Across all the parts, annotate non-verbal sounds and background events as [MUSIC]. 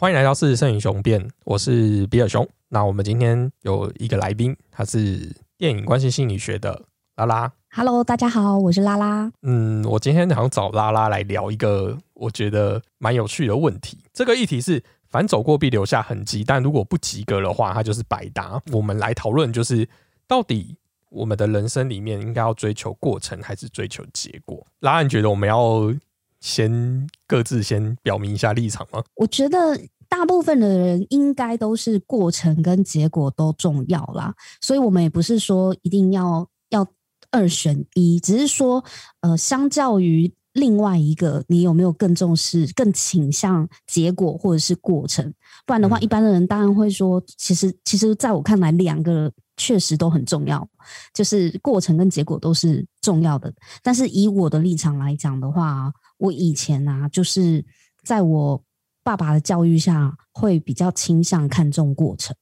欢迎来到四十胜英雄变，我是比尔熊。那我们今天有一个来宾，他是电影关系心理学的拉拉。Hello，大家好，我是拉拉。嗯，我今天想找拉拉来聊一个我觉得蛮有趣的问题。这个议题是：凡走过必留下痕迹，但如果不及格的话，它就是白搭。我们来讨论，就是到底我们的人生里面应该要追求过程，还是追求结果？拉拉，你觉得我们要先各自先表明一下立场吗？我觉得大部分的人应该都是过程跟结果都重要啦，所以我们也不是说一定要要二选一，只是说呃，相较于另外一个，你有没有更重视、更倾向结果或者是过程？不然的话，嗯一般的人当然会说，其实其实在我看来，两个确实都很重要，就是过程跟结果都是重要的。但是以我的立场来讲的话，我以前啊，就是在我爸爸的教育下，会比较倾向看重过程。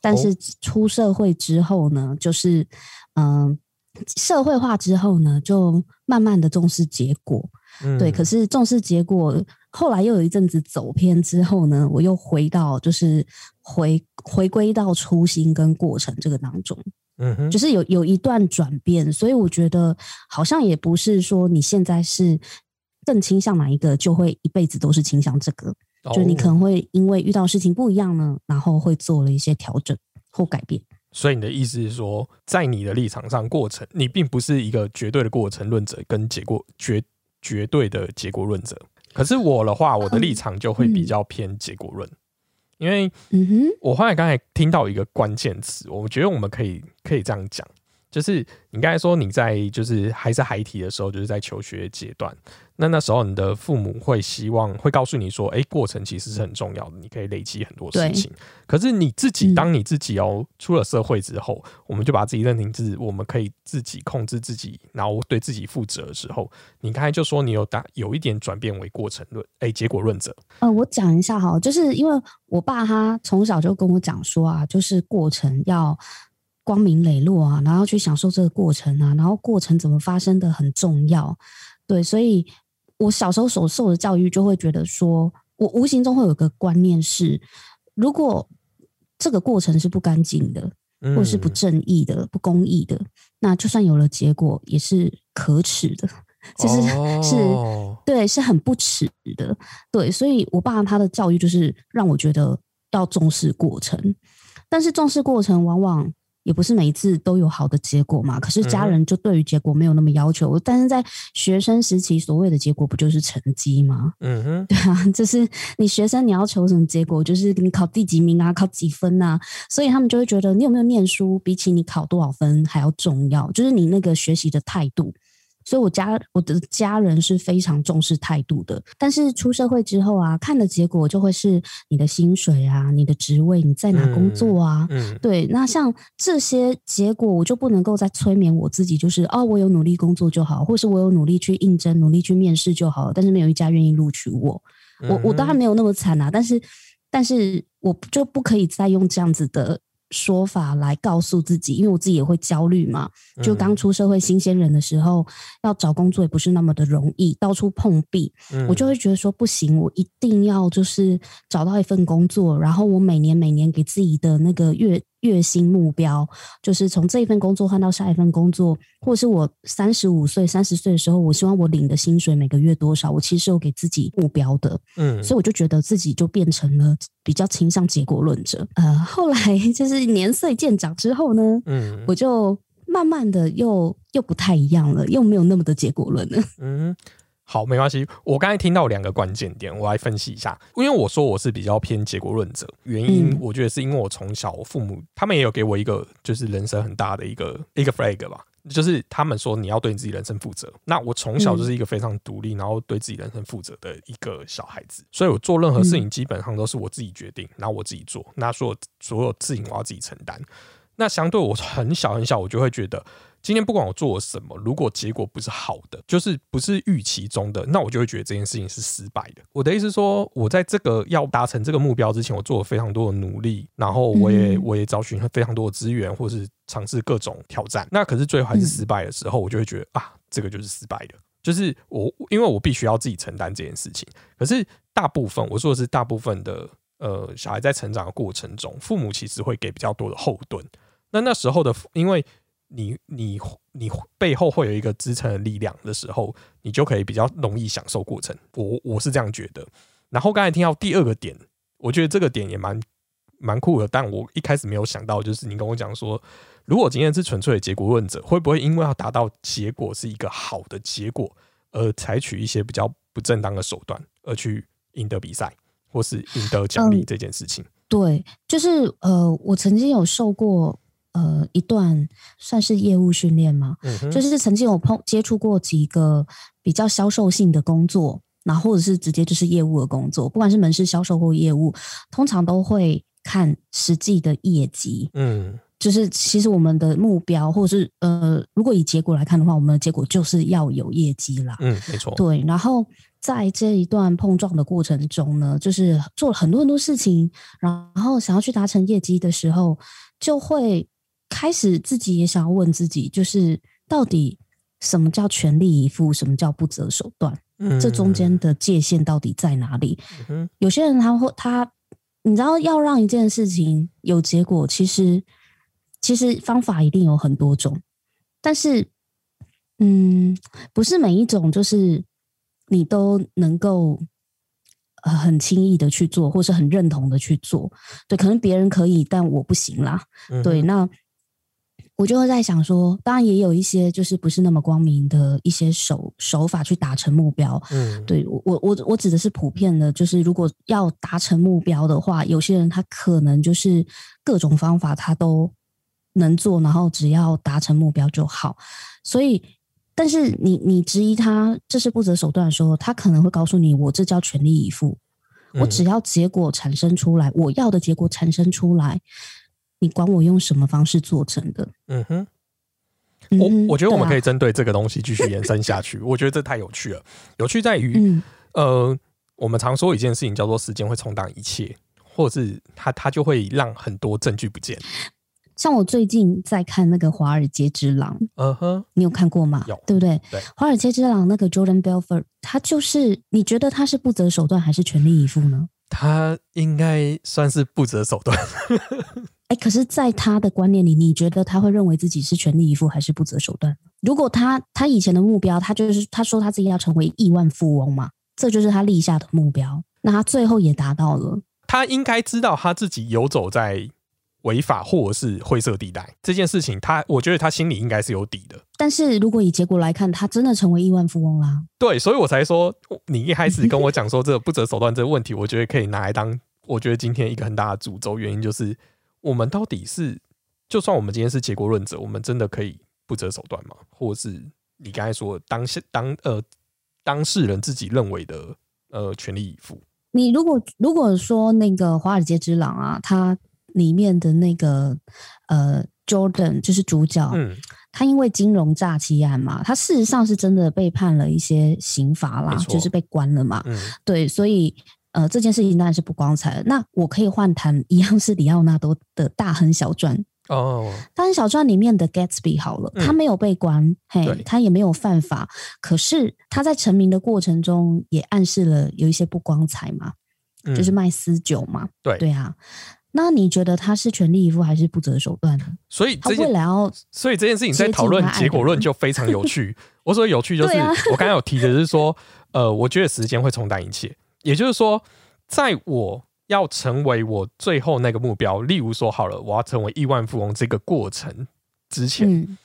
但是出社会之后呢，就是嗯、社会化之后呢，就慢慢的重视结果。嗯对，可是重视结果，后来又有一阵子走偏之后呢，我又回到就是回回归到初心跟过程这个当中。嗯哼，就是有有一段转变，所以我觉得好像也不是说你现在是更倾向哪一个，就会一辈子都是倾向这个。就你可哦能会因为遇到事情不一样呢，然后会做了一些调整或改变。所以你的意思是说，在你的立场上，过程你并不是一个绝对的过程论者，跟结果绝绝对的结果论者。可是我的话，我的立场就会比较偏结果论，因为嗯哼，我后来刚才听到一个关键词，我觉得我们可以可以这样讲，就是你刚才说你在就是还是孩提的时候，就是在求学阶段，那那时候你的父母会希望会告诉你说，哎、过程其实是很重要的，你可以累积很多事对。情。可是你自己，嗯。当你自己哦出了社会之后，我们就把自己认定是我们可以自己控制自己，然后对自己负责的时候，你刚才就说你有打有一点转变为过程论，哎、结果论者，呃，我讲一下哈，就是因为我爸他从小就跟我讲说啊，就是过程要光明磊落啊，然后去享受这个过程啊，然后过程怎么发生的很重要。对，所以我小时候所受的教育就会觉得说，我无形中会有个观念是，如果这个过程是不干净的，或者是不嗯正义的、不公义的，那就算有了结果，也是可耻的，就是、是哦对，是很不耻的。对，所以我爸他的教育就是让我觉得要重视过程，但是重视过程往往也不是每一次都有好的结果嘛。可是家人就对于结果没有那么要求，但是在学生时期，所谓的结果不就是成绩吗？嗯哼，[LAUGHS] 对啊，就是你学生你要求什么结果，就是你考第几名啊，考几分啊，所以他们就会觉得你有没有念书，比起你考多少分还要重要，就是你那个学习的态度。所以我家我的家人是非常重视态度的，但是出社会之后啊，看的结果就会是你的薪水啊，你的职位，你在哪工作啊，嗯。对，那像这些结果，我就不能够再催眠我自己，就是哦，我有努力工作就好，或是我有努力去应征、努力去面试就好，但是没有一家愿意录取我。我我当然没有那么惨啊，但是但是我就不可以再用这样子的说法来告诉自己，因为我自己也会焦虑嘛。就刚嗯出社会新鲜人的时候，要找工作也不是那么的容易，到处碰壁。嗯我就会觉得说不行，我一定要就是找到一份工作，然后我每年每年给自己的那个月月薪目标，就是从这一份工作换到下一份工作，或者是我三十五岁、三十岁的时候，我希望我领的薪水每个月多少，我其实有给自己目标的，嗯所以我就觉得自己就变成了比较倾向结果论者。呃，后来 [LAUGHS] 就是年岁渐长之后呢，嗯我就慢慢的又又不太一样了，又没有那么的结果论了。嗯，[LAUGHS] 好，没关系。我刚才听到两个关键点，我来分析一下。因为我说我是比较偏结果论者，原因嗯我觉得是因为我从小我父母他们也有给我一个就是人生很大的一个一个 flag 吧。就是他们说你要对你自己人生负责，那我从小就是一个非常独立，然后对自己人生负责的一个小孩子，所以我做任何事情基本上都是我自己决定，然后我自己做，那所有所有事情我要自己承担。那相对我很小很小，我就会觉得今天不管我做了什么，如果结果不是好的，就是不是预期中的，那我就会觉得这件事情是失败的。我的意思是说，我在这个要达成这个目标之前，我做了非常多的努力，然后我也、嗯我也找寻了非常多的资源，或是尝试各种挑战。那可是最后还是失败的时候，我就会觉得啊，这个就是失败的。就是我，因为我必须要自己承担这件事情。可是大部分我说的是大部分的呃小孩在成长的过程中，父母其实会给比较多的后盾。那那时候的，因为你你你背后会有一个支撑的力量的时候，你就可以比较容易享受过程。我我是这样觉得。然后刚才听到第二个点，我觉得这个点也蛮蛮酷的，但我一开始没有想到，就是你跟我讲说，如果今天是纯粹的结果论者，会不会因为要达到结果是一个好的结果，而采取一些比较不正当的手段，而去赢得比赛或是赢得奖励这件事情？对，就是呃，我曾经有受过。呃，一段算是业务训练嘛，嗯？就是曾经有碰接触过几个比较销售性的工作，那或者是直接就是业务的工作，不管是门市销售或业务，通常都会看实际的业绩。嗯，就是其实我们的目标，或者是呃，如果以结果来看的话，我们的结果就是要有业绩啦。嗯，没错。对，然后在这一段碰撞的过程中呢，就是做了很多很多事情，然后想要去达成业绩的时候，就会。开始自己也想要问自己，就是到底什么叫全力以赴，什么叫不择手段？嗯，这中间的界限到底在哪里？有些人他会他，你知道，要让一件事情有结果，其实其实方法一定有很多种，但是嗯，不是每一种就是你都能够呃很轻易的去做，或是很认同的去做。对，可能别人可以，但我不行啦。对，那。我就会在想说，当然也有一些就是不是那么光明的一些手手法去达成目标。嗯，对我我我我指的是普遍的，就是如果要达成目标的话，有些人他可能就是各种方法他都能做，然后只要达成目标就好。所以，但是你你质疑他这是不择手段的时候，他可能会告诉你，我这叫全力以赴，我只要结果产生出来，我要的结果产生出来。你管我用什么方式做成的？嗯哼，我我觉得我们可以针对这个东西继续延伸下去。我觉得这太有趣了，有趣在于，呃，我们常说一件事情叫做时间会冲淡一切，或者是它它就会让很多证据不见。像我最近在看那个《华尔街之狼》，嗯哼，你有看过吗？有，对不对？对，《华尔街之狼》那个 Jordan Belfort，他就是你觉得他是不择手段还是全力以赴呢？他应该算是不择手段。哎，可是，在他的观念里，你觉得他会认为自己是全力以赴还是不择手段？如果他他以前的目标，他就是他说他自己要成为亿万富翁嘛，这就是他立下的目标，那他最后也达到了。他应该知道他自己游走在违法或者是灰色地带这件事情，他我觉得他心里应该是有底的。但是如果以结果来看，他真的成为亿万富翁啦。对，所以我才说，你一开始跟我讲说这不择手段这个问题，我觉得可以拿来当我觉得今天一个很大的诅咒，原因就是。我们到底是，就算我们今天是结果论者，我们真的可以不择手段吗？或者是你刚才说当下当呃当事人自己认为的呃全力以赴？你如果如果说那个《华尔街之狼》啊，它里面的那个呃 Jordan 就是主角，嗯，他因为金融诈欺案嘛，他事实上是真的被判了一些刑罚啦，就是被关了嘛，嗯，对，所以。呃，这件事情当然是不光彩的。那我可以换谈一样是里奥纳多的大亨小传哦，大亨小传里面的 Gatsby 好了，他没有被关，嘿，他也没有犯法，可是他在成名的过程中也暗示了有一些不光彩嘛，就是卖私酒嘛，对对啊。那你觉得他是全力以赴还是不择手段呢？所以他未来要，所以这件事情在讨论结果论 [LAUGHS] 就非常有趣。我说有趣就是我刚才有提的是说，呃，我觉得时间会冲淡一切。也就是说，在我要成为我最后那个目标，例如说好了，我要成为亿万富翁这个过程之前，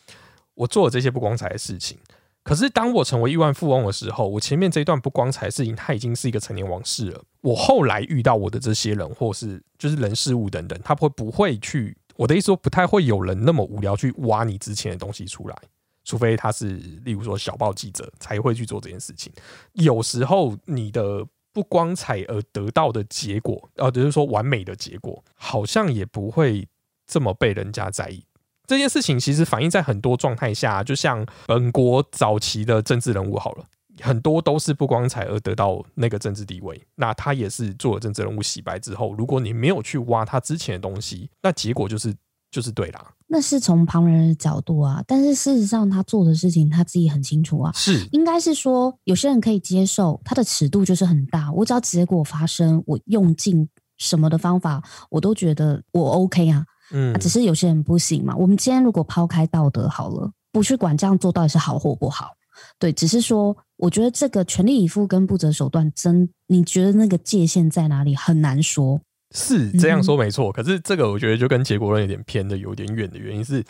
我做了这些不光彩的事情。可是当我成为亿万富翁的时候，我前面这一段不光彩的事情，它已经是一个成年往事了。我后来遇到我的这些人，或是就是人事物等等，他会不会去？我的意思说，不太会有人那么无聊去挖你之前的东西出来，除非他是例如说小报记者才会去做这件事情。有时候你的。不光彩而得到的结果，呃，就是说完美的结果，好像也不会这么被人家在意。这件事情其实反映在很多状态下，就像本国早期的政治人物好了，很多都是不光彩而得到那个政治地位。那他也是做了政治人物洗白之后，如果你没有去挖他之前的东西，那结果就是就是对啦。那是从旁人的角度啊，但是事实上他做的事情他自己很清楚啊。是，应该是说有些人可以接受，他的尺度就是很大。我只要结果发生，我用尽什么的方法，我都觉得我 OK 啊。嗯，只是有些人不行嘛。我们今天如果抛开道德好了，不去管这样做到底是好或不好，对，只是说，我觉得这个全力以赴跟不择手段，真你觉得那个界限在哪里，很难说。是这样说没错，可是这个我觉得就跟结果论有点偏的有点远的原因是，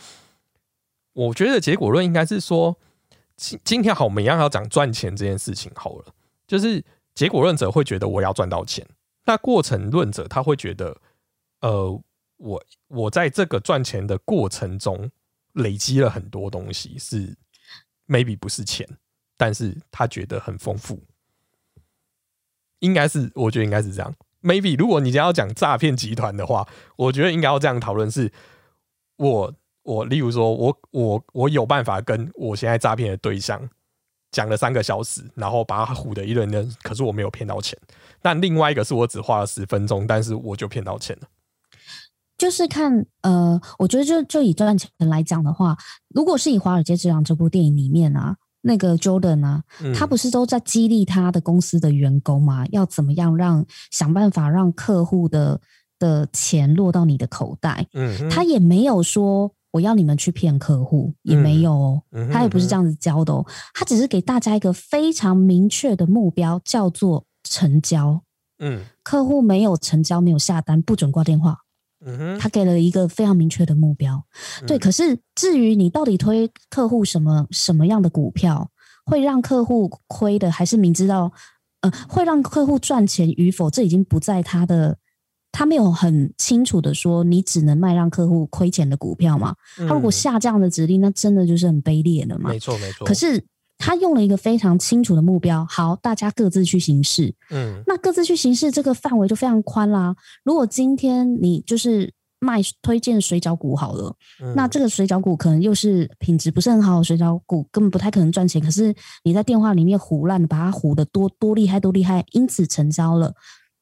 我觉得结果论应该是说，今今天好，我们一样要讲赚钱这件事情好了，就是结果论者会觉得我要赚到钱，那过程论者他会觉得，呃，我我在这个赚钱的过程中累积了很多东西，是 maybe 不是钱，但是他觉得很丰富，应该是我觉得应该是这样。Maybe 如果你要讲诈骗集团的话，我觉得应该要这样讨论：是，我我例如说，我我我有办法跟我现在诈骗的对象讲了三个小时，然后把他唬的一轮人，可是我没有骗到钱。但另外一个是我只花了十分钟，但是我就骗到钱了。就是看呃，我觉得就就以赚钱来讲的话，如果是以《华尔街之狼》这部电影里面啊。那个 Jordan 啊，他不是都在激励他的公司的员工吗？要怎么样让想办法让客户的的钱落到你的口袋？嗯，他也没有说我要你们去骗客户，也没有哦，他也不是这样子教的哦，他只是给大家一个非常明确的目标，叫做成交。嗯，客户没有成交，没有下单，不准挂电话。嗯哼，他给了一个非常明确的目标，对。可是至于你到底推客户什么什么样的股票，会让客户亏的，还是明知道呃会让客户赚钱与否，这已经不在他的，他没有很清楚的说你只能卖让客户亏钱的股票嘛？他如果下这样的指令，那真的就是很卑劣的嘛？没错，没错。可是。他用了一个非常清楚的目标，好，大家各自去行事。嗯，那各自去行事，这个范围就非常宽啦。如果今天你就是卖推荐水饺股好了，那这个水饺股可能又是品质不是很好的水饺股，根本不太可能赚钱。可是你在电话里面胡乱把它胡的多多厉害多厉害，因此成交了。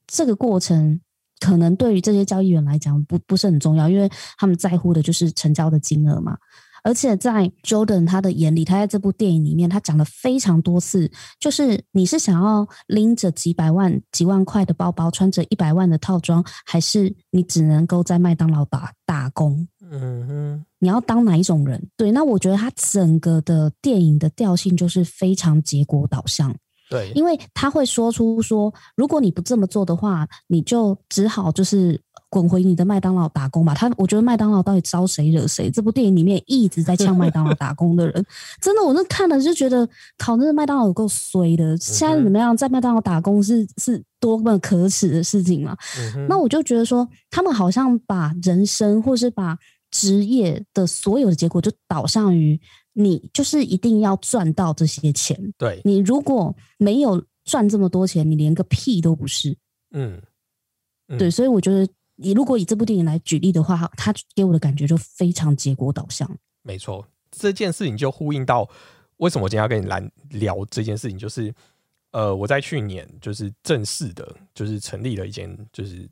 这个过程可能对于这些交易员来讲不不是很重要，因为他们在乎的就是成交的金额嘛。而且在 Jordan 他的眼里，他在这部电影里面，他讲了非常多次，就是你是想要拎着几百万、几万块的包包，穿着一百万的套装，还是你只能够在麦当劳打打工？嗯哼，你要当哪一种人？对，那我觉得他整个的电影的调性就是非常结果导向。对，因为他会说出说，如果你不这么做的话，你就只好就是。滚回你的麦当劳打工吧！他，我觉得麦当劳到底招谁惹谁？这部电影里面一直在呛 [LAUGHS] 麦当劳打工的人，真的，我那看了就觉得，靠，那麦当劳有够衰的。现在怎么样，在麦当劳打工是是多么可耻的事情嘛？那我就觉得说，他们好像把人生或是把职业的所有的结果，就导向于你就是一定要赚到这些钱。对你如果没有赚这么多钱，你连个屁都不是。嗯，对，所以我觉得。你如果以这部电影来举例的话，他给我的感觉就非常结果导向。没错，这件事情就呼应到为什么我今天要跟你来聊这件事情，就是呃，我在去年就是正式的，就是成立了一间就是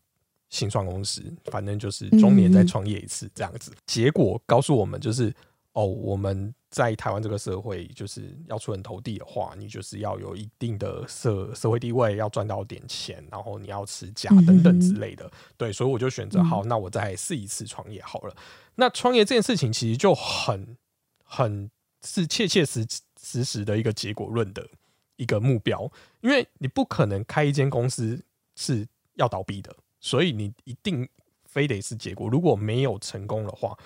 新创公司，反正就是中年再创业一次这样子。结果告诉我们就是。哦，我们在台湾这个社会，就是要出人头地的话，你就是要有一定的社社会地位，要赚到点钱，然后你要持家等等之类的。对，所以我就选择好，那我再试一次创业好了。那创业这件事情其实就很很是切切实实实的一个结果论的一个目标，因为你不可能开一间公司是要倒闭的，所以你一定非得是结果。如果没有成功的话。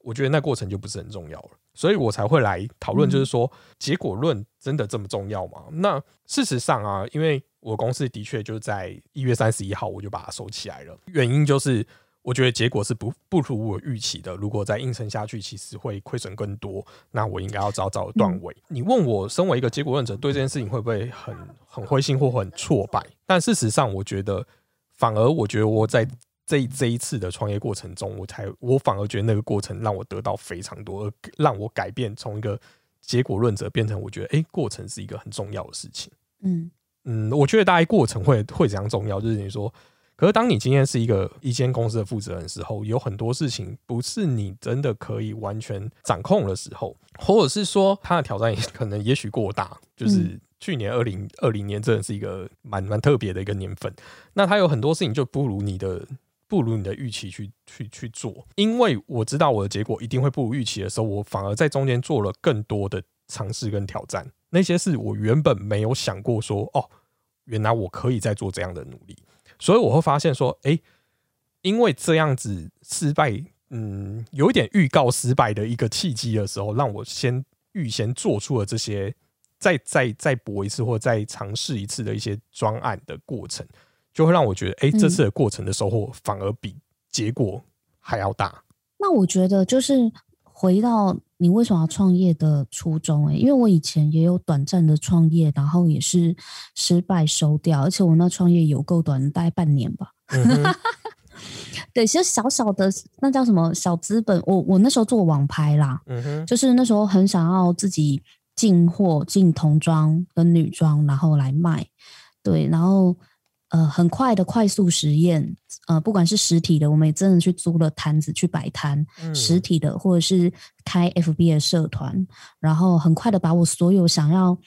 我觉得那过程就不是很重要了，所以我才会来讨论，就是说结果论真的这么重要吗？那事实上啊，因为我公司的确就在一月三十一号我就把它收起来了，原因就是我觉得结果是不不如我预期的，如果再硬撑下去，其实会亏损更多，那我应该要早早断尾。你问我身为一个结果论者，对这件事情会不会很很灰心或很挫败？但事实上，我觉得反而我觉得我在。这这一次的创业过程中，我才我反而觉得那个过程让我得到非常多，而让我改变从一个结果论者变成我觉得，哎，过程是一个很重要的事情。嗯嗯，我觉得大概过程会会怎样重要，就是你说可是当你今天是一个一间公司的负责人的时候，有很多事情不是你真的可以完全掌控的时候，或者是说他的挑战可能也许过大，就是去年二零二零年真的是一个蛮蛮特别的一个年份，那他有很多事情就不如你的。不如你的预期去去去做，因为我知道我的结果一定会不如预期的时候，我反而在中间做了更多的尝试跟挑战。那些是我原本没有想过说，哦，原来我可以再做这样的努力。所以我会发现说，哎，因为这样子失败，嗯，有一点预告失败的一个契机的时候，让我先预先做出了这些，再再再搏一次或再尝试一次的一些专案的过程。就会让我觉得，哎，这次的过程的收获反而比结果还要大。那我觉得就是回到你为什么要创业的初衷，哎，因为我以前也有短暂的创业，然后也是失败收掉，而且我那创业有够短，大概半年吧。[LAUGHS] 对，其实小小的那叫什么小资本，我我那时候做网拍啦，嗯哼，就是那时候很想要自己进货进童装跟女装，然后来卖，对，然后。呃，很快的快速实验，呃，不管是实体的，我们也真的去租了摊子去摆摊，实体的，或者是开 FB 的社团，然后很快的把我所有想要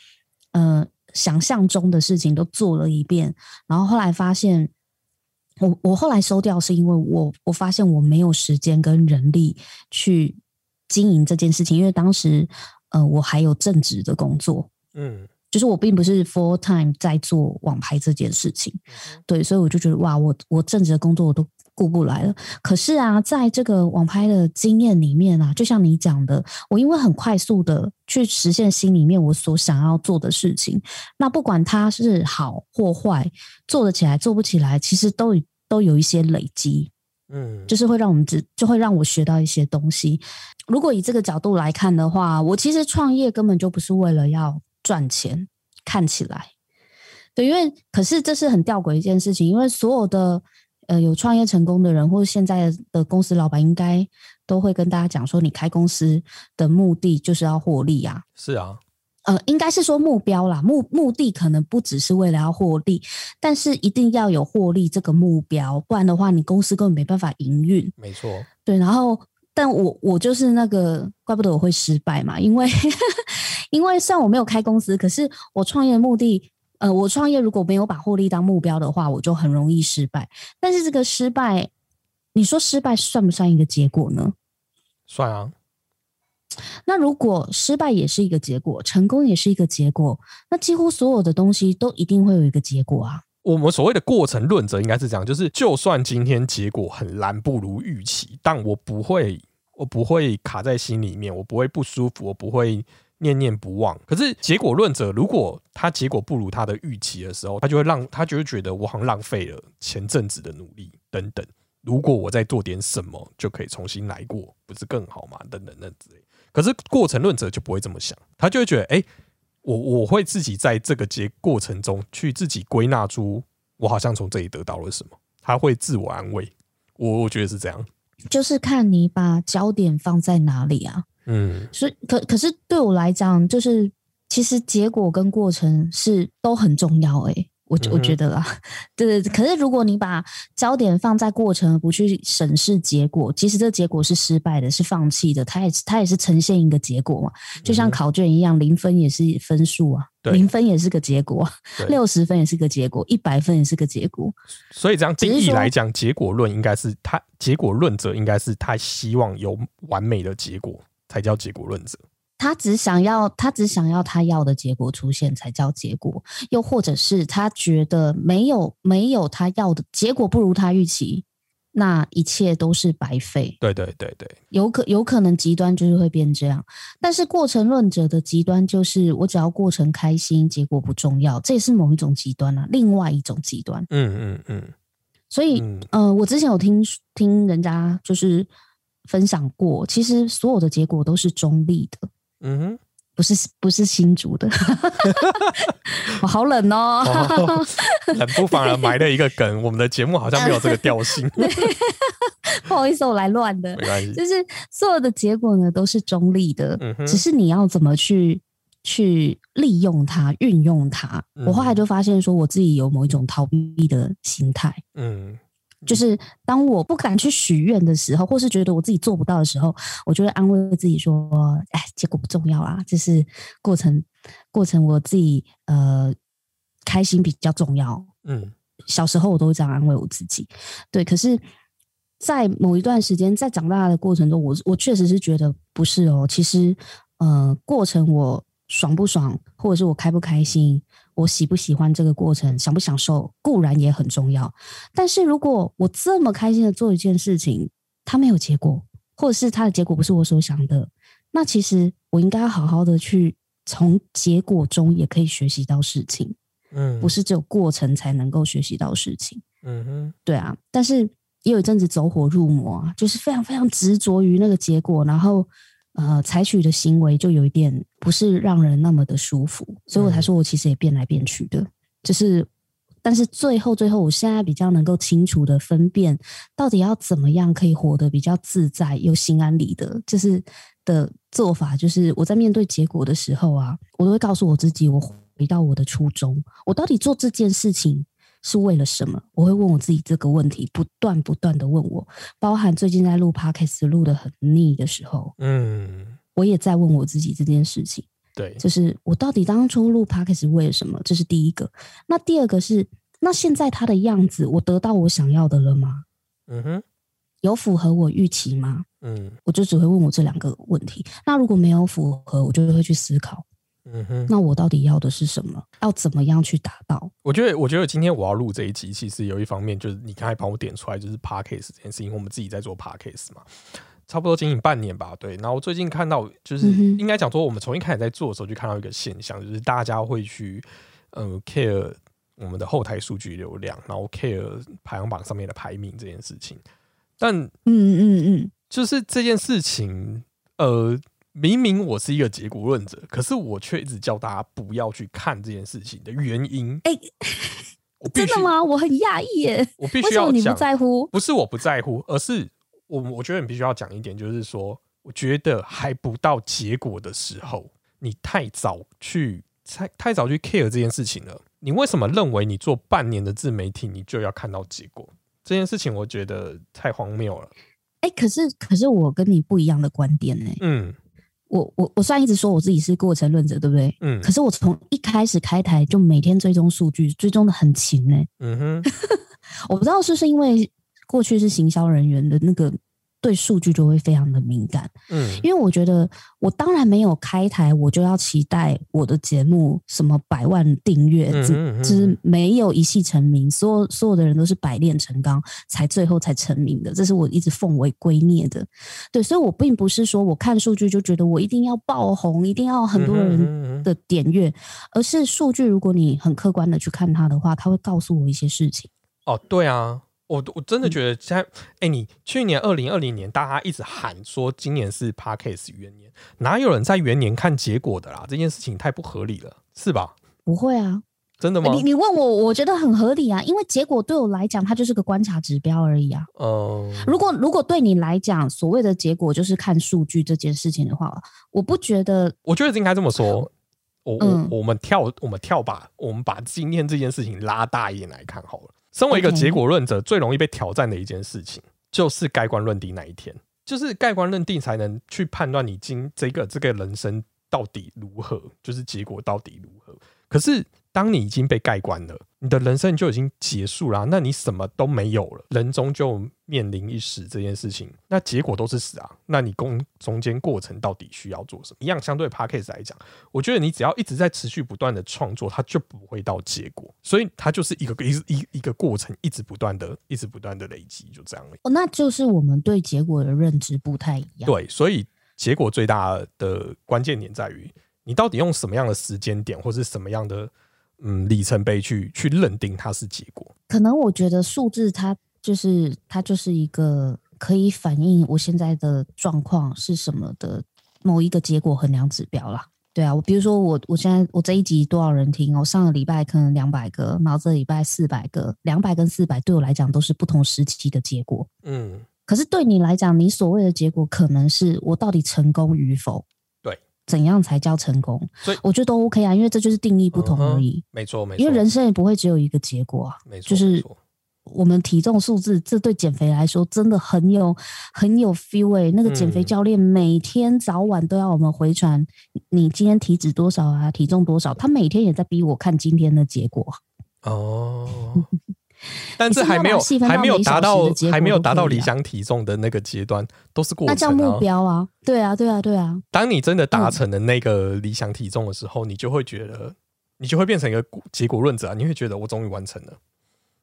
呃想象中的事情都做了一遍，然后后来发现，我我后来收掉是因为我我发现我没有时间跟人力去经营这件事情，因为当时呃我还有正职的工作，嗯。就是我并不是 full time 在做网拍这件事情，对，所以我就觉得哇，我我正职的工作我都顾不来了。可是啊，在这个网拍的经验里面啊，就像你讲的，我因为很快速的去实现心里面我所想要做的事情，那不管它是好或坏，做得起来做不起来，其实都都有一些累积，嗯，就是会让我们只就会让我学到一些东西。如果以这个角度来看的话，我其实创业根本就不是为了要。赚钱看起来，对，因为可是这是很吊诡一件事情，因为所有的呃有创业成功的人，或者现在的公司老板，应该都会跟大家讲说，你开公司的目的就是要获利啊。是啊，呃，应该是说目标啦，目目的可能不只是为了要获利，但是一定要有获利这个目标，不然的话，你公司根本没办法营运。没错，对，然后。但我我就是那个，怪不得我会失败嘛，因为因为虽然我没有开公司，可是我创业的目的，呃，我创业如果没有把获利当目标的话，我就很容易失败。但是这个失败，你说失败算不算一个结果呢？算啊。那如果失败也是一个结果，成功也是一个结果，那几乎所有的东西都一定会有一个结果啊。我们所谓的过程论者应该是这样，就是就算今天结果很烂，不如预期，但我不会，我不会卡在心里面，我不会不舒服，我不会念念不忘。可是结果论者，如果他结果不如他的预期的时候，他就会让他就会觉得我好像浪费了前阵子的努力等等。如果我再做点什么，就可以重新来过，不是更好吗？等等等之类。可是过程论者就不会这么想，他就会觉得，哎。我我会自己在这个结过程中去自己归纳出我好像从这里得到了什么，他会自我安慰，我我觉得是这样，就是看你把焦点放在哪里啊，嗯，所以可可是对我来讲，就是其实结果跟过程是都很重要，诶。我我觉得啦，[LAUGHS] 对对，可是如果你把焦点放在过程，而不去审视结果，即使这结果是失败的，是放弃的，它也它也是呈现一个结果嘛。就像考卷一样，零分也是分数啊，零分也是个结果，六十分也是个结果，一百分也是个结果。所以这样定义来讲，结果论应该是他结果论者应该是他希望有完美的结果才叫结果论者。他只想要，他只想要他要的结果出现才叫结果，又或者是他觉得没有没有他要的结果不如他预期，那一切都是白费。对对对对，有可有可能极端就是会变这样，但是过程论者的极端就是我只要过程开心，结果不重要，这也是某一种极端啊，另外一种极端。嗯嗯嗯。所以呃，我之前有听听人家就是分享过，其实所有的结果都是中立的。嗯哼，不是不是新竹的，我 [LAUGHS] 好冷哦，冷不防而埋了一个梗，[LAUGHS] 我们的节目好像没有这个调性，[LAUGHS] 不好意思，我来乱的，就是所有的结果呢都是中立的，只是你要怎么去去利用它、运用它。我后来就发现说，我自己有某一种逃避的心态。嗯就是当我不敢去许愿的时候，或是觉得我自己做不到的时候，我就会安慰自己说：“哎，结果不重要啦，就是过程，过程我自己呃开心比较重要。”嗯小时候我都会这样安慰我自己，对。可是，在某一段时间，在长大的过程中，我我确实是觉得不是哦。其实，呃，过程我爽不爽，或者是我开不开心，我喜不喜欢这个过程，享不享受，固然也很重要。但是如果我这么开心的做一件事情，它没有结果，或者是它的结果不是我所想的，那其实我应该要好好的去从结果中也可以学习到事情。嗯，不是只有过程才能够学习到事情，嗯哼，对啊。但是也有一阵子走火入魔啊，就是非常非常执着于那个结果，然后呃采取的行为就有一点不是让人那么的舒服，所以我才说我其实也变来变去的，就是但是最后最后，我现在比较能够清楚的分辨，到底要怎么样可以活得比较自在又心安理得，就是的做法，就是我在面对结果的时候啊，我都会告诉我自己，我。回到我的初衷，我到底做这件事情是为了什么？我会问我自己这个问题，不断不断的问我，包含最近在录 podcast 录的很腻的时候，嗯，我也在问我自己这件事情。对，就是我到底当初录 podcast 为了什么？这是第一个。那第二个是，那现在他的样子，我得到我想要的了吗？嗯哼，有符合我预期吗？嗯我就只会问我这两个问题。那如果没有符合，我就会去思考。嗯哼，那我到底要的是什么？要怎么样去达到？我觉得，我觉得今天我要录这一集，其实有一方面就是你刚才帮我点出来，就是 podcast 这件事情，我们自己在做 podcast 嘛，差不多经营半年吧，对。然后最近看到，就是嗯应该讲说，我们从一开始在做的时候就看到一个现象，就是大家会去呃 care 我们的后台数据流量，然后 care 排行榜上面的排名这件事情。但嗯嗯嗯，就是这件事情，呃，明明我是一个结果论者，可是我却一直叫大家不要去看这件事情的原因。哎、[LAUGHS] 真的吗？我很讶异耶，我必为什么你不须要讲，在乎？不是我不在乎，而是我我觉得你必须要讲一点，就是说，我觉得还不到结果的时候，你太早去太太早去 care 这件事情了。你为什么认为你做半年的自媒体，你就要看到结果？这件事情我觉得太荒谬了。哎、可是可是我跟你不一样的观点呢。嗯我我我虽然一直说我自己是过程论者，对不对？嗯可是我从一开始开台就每天追踪数据，追踪的很勤呢。嗯哼，[LAUGHS] 我不知道是不是因为过去是行销人员的那个对数据就会非常的敏感，嗯因为我觉得我当然没有开台，我就要期待我的节目什么百万订阅，只嗯嗯嗯只没有一夕成名，所有所有的人都是百炼成钢才最后才成名的，这是我一直奉为圭臬的。对，所以我并不是说我看数据就觉得我一定要爆红，一定要很多人的点阅，而是数据如果你很客观的去看它的话，它会告诉我一些事情。哦，对啊，我我真的嗯觉得现在，哎、你去年二零二零年，大家一直喊说今年是 Parkes 元年，哪有人在元年看结果的啦？这件事情太不合理了，是吧？不会啊，真的吗？你你问我，我觉得很合理啊，因为结果对我来讲，它就是个观察指标而已啊。嗯，如果如果对你来讲，所谓的结果就是看数据这件事情的话，我不觉得我觉得应该这么说。我我、嗯我们跳我们跳把我们把今天这件事情拉大一点来看好了。身为一个结果论者，最容易被挑战的一件事情，就是盖棺论定那一天，就是盖棺论定才能去判断你今这个这个人生到底如何，就是结果到底如何。可是当你已经被盖棺了，你的人生就已经结束了啊、那你什么都没有了，人终究面临一死这件事情，那结果都是死啊。那你中中间过程到底需要做什么？一样，相对 p a c k a g e 来讲，我觉得你只要一直在持续不断的创作，它就不会到结果，所以它就是一个一一一个过程，一直不断的，一直不断的累积，就这样那就是我们对结果的认知不太一样。对，所以结果最大的关键点在于，你到底用什么样的时间点，或是什么样的嗯里程碑去去认定它是结果。可能我觉得数字它就是它就是一个可以反映我现在的状况是什么的某一个结果衡量指标啦。对啊，我比如说我我现在我这一集多少人听？我上个礼拜可能两百个，然后这礼拜四百个，两百跟四百对我来讲都是不同时期的结果。嗯，可是对你来讲，你所谓的结果可能是我到底成功与否。对，怎样才叫成功？所以我觉得都 OK 啊，因为这就是定义不同而已。没错没错，因为人生也不会只有一个结果啊。没错就是我们体重数字，这对减肥来说真的很有很有 feel 诶、那个减肥嗯教练每天早晚都要我们回传你今天体脂多少啊，体重多少，他每天也在逼我看今天的结果。[LAUGHS] 哦。[LAUGHS] 但是还没有还没有达到还没有达到理想体重的那个阶段，都是过那程、啊。叫目标啊，对啊，对啊，对啊，当你真的达嗯成了那个理想体重的时候，你就会觉得，你就会变成一个结果论者啊！你会觉得我终于完成了，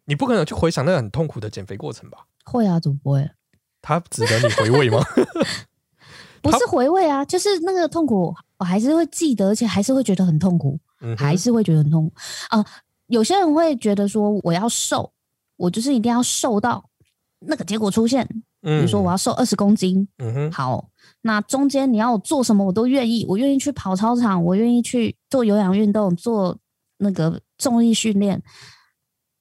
你不可能去回想那个很痛苦的减肥过程吧？会啊，怎么不会？它值得你回味吗？[LAUGHS] 不是回味啊，就是那个痛苦，我还是会记得，而且还是会觉得很痛苦。嗯，还是会觉得很痛苦啊、有些人会觉得说，我要瘦，我就是一定要瘦到那个结果出现。比比如说，我要瘦二十公斤，嗯哼，好，那中间你要我做什么，我都愿意。我愿意去跑操场，我愿意去做有氧运动，做那个重力训练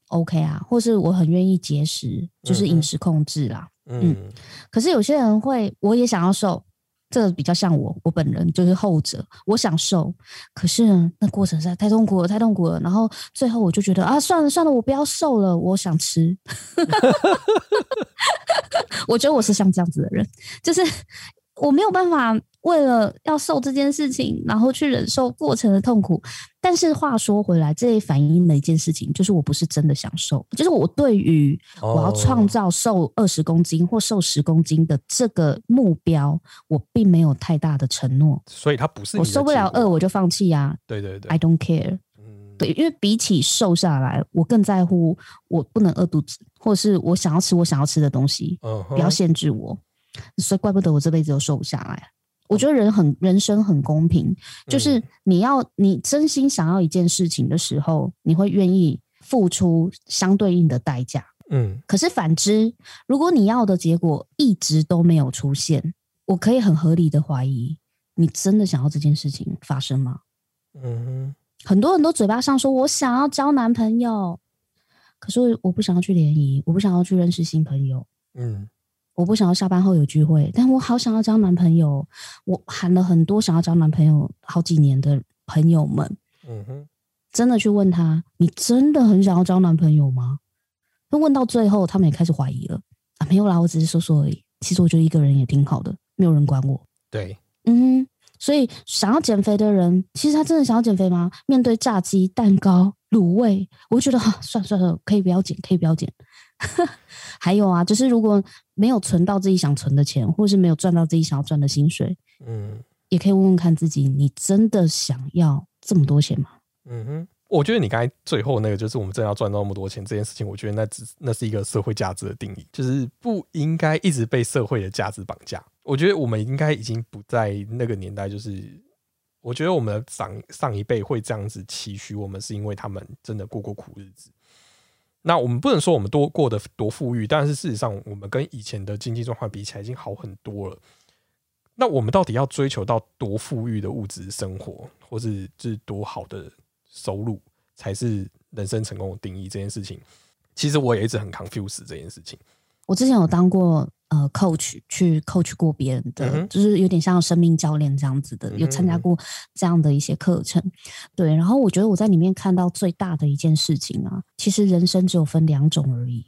，OK 啊，或是我很愿意节食，就是饮食控制啦。嗯可是有些人会，我也想要瘦，这个比较像我，我本人就是后者。我想瘦，可是呢，那过程实在太痛苦了，太痛苦了。然后最后我就觉得啊，算了算了，我不要瘦了，我想吃。[LAUGHS] 我觉得我是像这样子的人，就是我没有办法为了要瘦这件事情，然后去忍受过程的痛苦。但是话说回来，这也反映了一件事情，就是我不是真的想瘦，就是我对于我要创哦造瘦二十公斤或瘦十公斤的这个目标，我并没有太大的承诺。所以它不是我受不了饿，我就放弃啊、对对对 i don't care。嗯对，因为比起瘦下来，我更在乎我不能饿肚子，或者是我想要吃我想要吃的东西，不要限制我。所以怪不得我这辈子都瘦不下来。我觉得人很人生很公平，就是嗯你要你真心想要一件事情的时候，你会愿意付出相对应的代价。嗯可是反之，如果你要的结果一直都没有出现，我可以很合理的怀疑，你真的想要这件事情发生吗？嗯哼，很多人都嘴巴上说我想要交男朋友，可是我不想要去联谊，我不想要去认识新朋友，嗯我不想要下班后有聚会，但我好想要交男朋友。我喊了很多想要交男朋友好几年的朋友们，嗯哼，真的去问他：“你真的很想要交男朋友吗？”那问到最后，他们也开始怀疑了啊，没有啦，我只是说说而已。其实我觉得一个人也挺好的，没有人管我。对，嗯哼，所以想要减肥的人，其实他真的想要减肥吗？面对炸鸡、蛋糕、卤味，我觉得哈、算了算了，可以不要减，可以不要减。[LAUGHS] 还有啊，就是如果没有存到自己想存的钱，或是没有赚到自己想要赚的薪水，嗯也可以问问看自己，你真的想要这么多钱吗？嗯哼。我觉得你刚才最后那个，就是我们真的要赚到那么多钱这件事情，我觉得那只那是一个社会价值的定义，就是不应该一直被社会的价值绑架。我觉得我们应该已经不在那个年代，就是我觉得我们的上上一辈会这样子期许我们，是因为他们真的过过苦日子。那我们不能说我们多过得多富裕，但是事实上，我们跟以前的经济状况比起来，已经好很多了。那我们到底要追求到多富裕的物质生活，或是就是多好的收入，才是人生成功的定义？这件事情，其实我也一直很 confuse 这件事情。我之前有当过呃 coach，去 coach 过别人的，嗯就是有点像生命教练这样子的，有参加过这样的一些课程。对，然后我觉得我在里面看到最大的一件事情啊，其实人生只有分两种而已，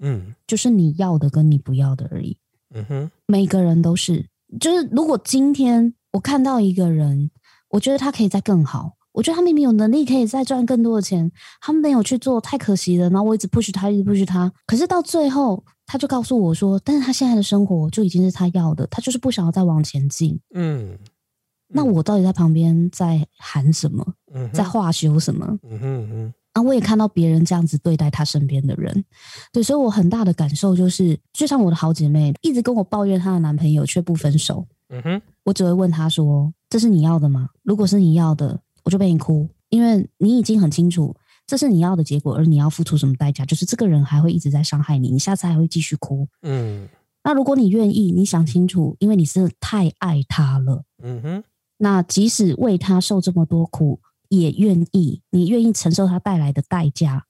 嗯就是你要的跟你不要的而已。嗯哼，每个人都是，就是如果今天我看到一个人，我觉得他可以再更好，我觉得他明明有能力可以再赚更多的钱，他没有去做，太可惜了。然后我一直 push 他，一直 push 他，可是到最后他就告诉我说，但是他现在的生活就已经是他要的，他就是不想要再往前进。嗯，那我到底在旁边在喊什么，嗯在话修什么？嗯哼嗯哼啊，我也看到别人这样子对待他身边的人，对，所以我很大的感受就是，就像我的好姐妹一直跟我抱怨她的男朋友却不分手，嗯哼，我只会问她说：“这是你要的吗？如果是你要的，我就被你哭，因为你已经很清楚这是你要的结果，而你要付出什么代价，就是这个人还会一直在伤害你，你下次还会继续哭。嗯那如果你愿意，你想清楚，因为你是太爱他了，嗯哼，那即使为他受这么多苦，也愿意，你愿意承受他带来的代价，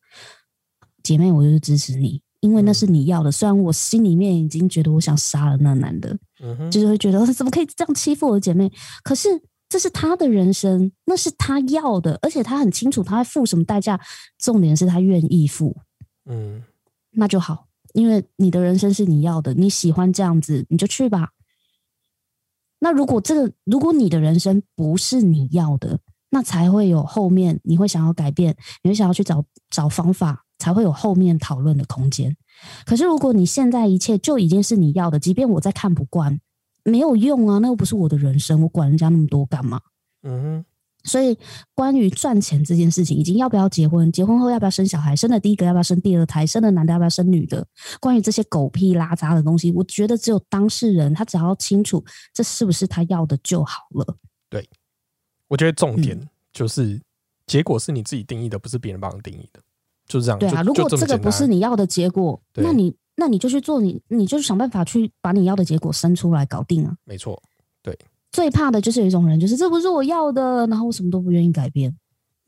姐妹，我就是支持你，因为那是你要的。虽然我心里面已经觉得我想杀了那男的，嗯哼，就是会觉得怎么可以这样欺负我的姐妹，可是这是他的人生，那是他要的，而且他很清楚他会付什么代价。重点是他愿意付，嗯，那就好，因为你的人生是你要的，你喜欢这样子，你就去吧。那如果这个，如果你的人生不是你要的，那才会有后面你会想要改变，你会想要去找找方法，才会有后面讨论的空间。可是如果你现在一切就已经是你要的，即便我再看不惯。没有用啊，那又不是我的人生，我管人家那么多干嘛？嗯哼。所以，关于赚钱这件事情，已经要不要结婚，结婚后要不要生小孩，生了第一个要不要生第二胎，生了男的要不要生女的，关于这些狗屁拉杂的东西，我觉得只有当事人他只要清楚这是不是他要的就好了。对，我觉得重点就是结果是你自己定义的，不是别人帮你定义的，就是这样。对啊，如果这个不是你要的结果，那你。那你就去做你，你就想办法去把你要的结果生出来，搞定啊！没错，对。最怕的就是有一种人，就是这不是我要的，然后我什么都不愿意改变。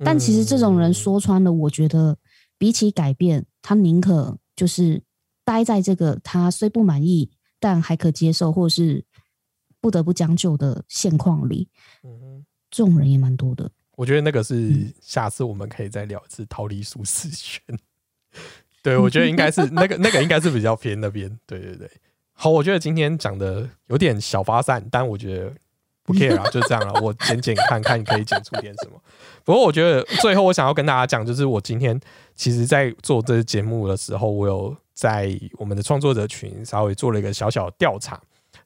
但其实这种人说穿了，我觉得比起改变，他宁可就是待在这个他虽不满意但还可接受，或者是不得不将就的现况里。嗯哼，这种人也蛮多的。我觉得那个是下次我们可以再聊一次逃离舒适圈。对，我觉得应该是那个那个应该是比较偏那边。对对对，好，我觉得今天讲的有点小发散，但我觉得不 [LAUGHS] care 啊，就这样了。我剪剪看看，你可以剪出点什么。不过我觉得最后我想要跟大家讲，就是我今天其实在做这个节目的时候，我有在我们的创作者群稍微做了一个小小的调查。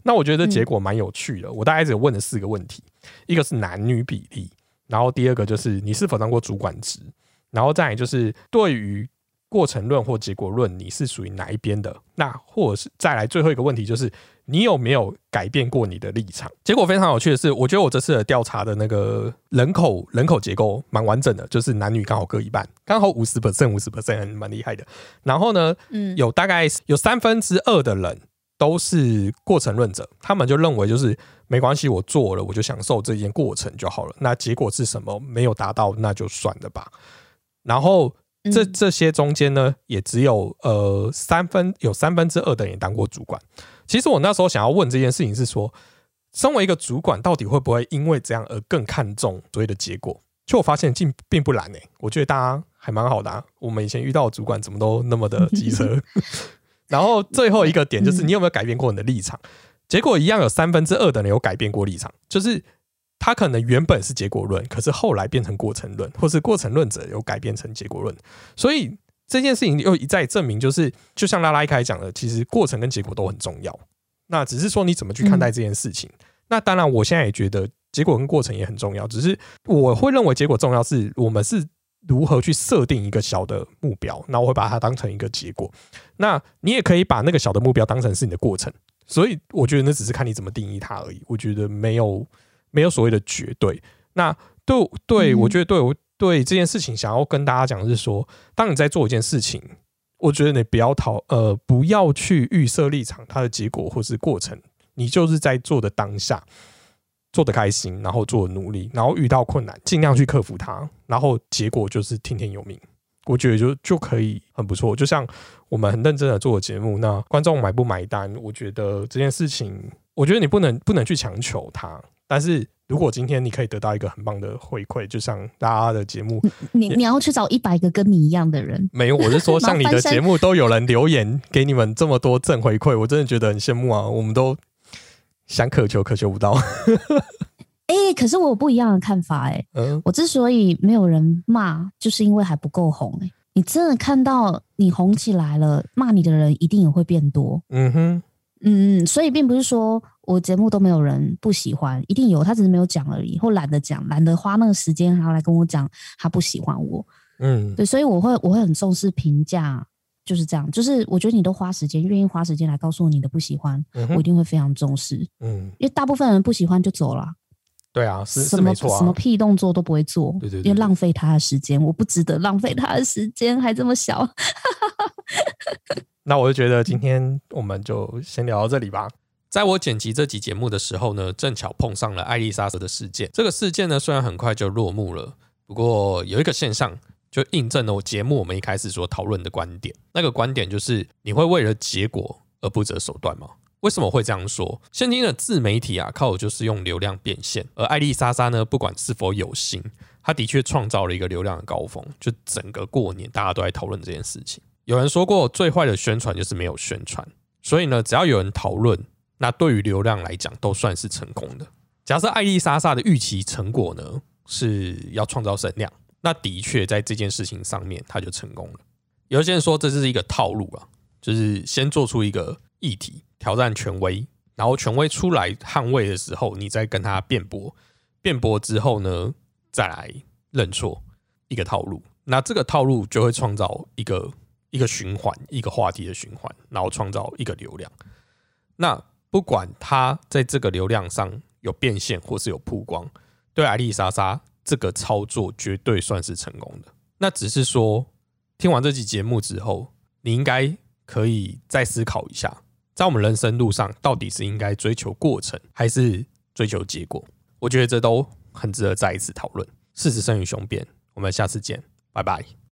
那我觉得结果蛮有趣的。我大概只有问了四个问题，一个是男女比例，然后第二个就是你是否当过主管职，然后再就是对于。过程论或结果论，你是属于哪一边的？那或者是再来最后一个问题，就是你有没有改变过你的立场？结果非常有趣的是，我觉得我这次的调查的那个人口人口结构蛮完整的，就是男女刚好各一半，刚好五十 percent 五十 percent，蛮厉害的。然后呢，嗯，有大概有三分之二的人都是过程论者，他们就认为就是没关系，我做了我就享受这件过程就好了。那结果是什么没有达到，那就算了吧。然后。这这些中间呢，也只有呃三分有三分之二的人当过主管。其实我那时候想要问这件事情是说，身为一个主管，到底会不会因为这样而更看重所谓的结果？就我发现并并不难诶，我觉得大家还蛮好的。啊我们以前遇到的主管怎么都那么的机车。[LAUGHS] 然后最后一个点就是你有没有改变过你的立场？结果一样有三分之二的人有改变过立场，就是。他可能原本是结果论，可是后来变成过程论，或是过程论者有改变成结果论，所以这件事情又一再证明，就是就像拉拉一开始讲的，其实过程跟结果都很重要。那只是说你怎么去看待这件事情。那当然，我现在也觉得结果跟过程也很重要，只是我会认为结果重要是我们是如何去设定一个小的目标，那我会把它当成一个结果。那你也可以把那个小的目标当成是你的过程。所以我觉得那只是看你怎么定义它而已。我觉得没有。没有所谓的绝对。那对对，我觉得对我对这件事情想要跟大家讲的是说，当你在做一件事情，我觉得你不要讨呃，不要去预设立场，它的结果或是过程，你就是在做的当下做的开心，然后做努力，然后遇到困难尽量去克服它，然后结果就是听天由命。我觉得就就可以很不错。就像我们很认真的做节目，那观众买不买单，我觉得这件事情，我觉得你不能不能去强求他。但是如果今天你可以得到一个很棒的回馈，就像大家的节目，你你要去找一百个跟你一样的人，没有，我是说像你的节目都有人留言给你们这么多正回馈，我真的觉得很羡慕啊！我们都想渴求，渴求不到。[LAUGHS] 哎，可是我有不一样的看法，哎，我之所以没有人骂，就是因为还不够红。哎，你真的看到你红起来了，骂你的人一定也会变多。嗯哼。嗯嗯，所以并不是说我节目都没有人不喜欢，一定有，他只是没有讲而已，或懒得讲，懒得花那个时间还要来跟我讲他不喜欢我。嗯，对，所以我会我会很重视评价，就是这样，就是我觉得你都花时间，愿意花时间来告诉我你的不喜欢，我一定会非常重视。嗯，因为大部分人不喜欢就走了。对啊，是什么什么屁动作都不会做，对对，因为浪费他的时间，我不值得浪费他的时间，还这么小。[LAUGHS] 那我就觉得今天我们就先聊到这里吧。在我剪辑这集节目的时候呢，正巧碰上了艾丽莎的事件。这个事件呢，虽然很快就落幕了，不过有一个现象就印证了我节目我们一开始所讨论的观点。那个观点就是，你会为了结果而不择手段吗？为什么会这样说？现今的自媒体啊，靠的就是用流量变现，而艾丽莎莎呢，不管是否有心，她的确创造了一个流量的高峰，就整个过年大家都在讨论这件事情。有人说过，最坏的宣传就是没有宣传，所以呢，只要有人讨论，那对于流量来讲都算是成功的。假设艾丽莎莎的预期成果呢是要创造声量，那的确在这件事情上面他就成功了。有些人说这是一个套路啊，就是先做出一个议题。挑战权威，然后权威出来捍卫的时候，你再跟他辩驳，辩驳之后呢，再来认错，一个套路。那这个套路就会创造一个一个循环，一个话题的循环，然后创造一个流量。那不管他在这个流量上有变现或是有曝光，对艾丽莎莎这个操作绝对算是成功的。那只是说，听完这期节目之后，你应该可以再思考一下。在我们人生路上，到底是应该追求过程，还是追求结果？我觉得这都很值得再一次讨论。事实胜于雄辩，我们下次见，拜拜。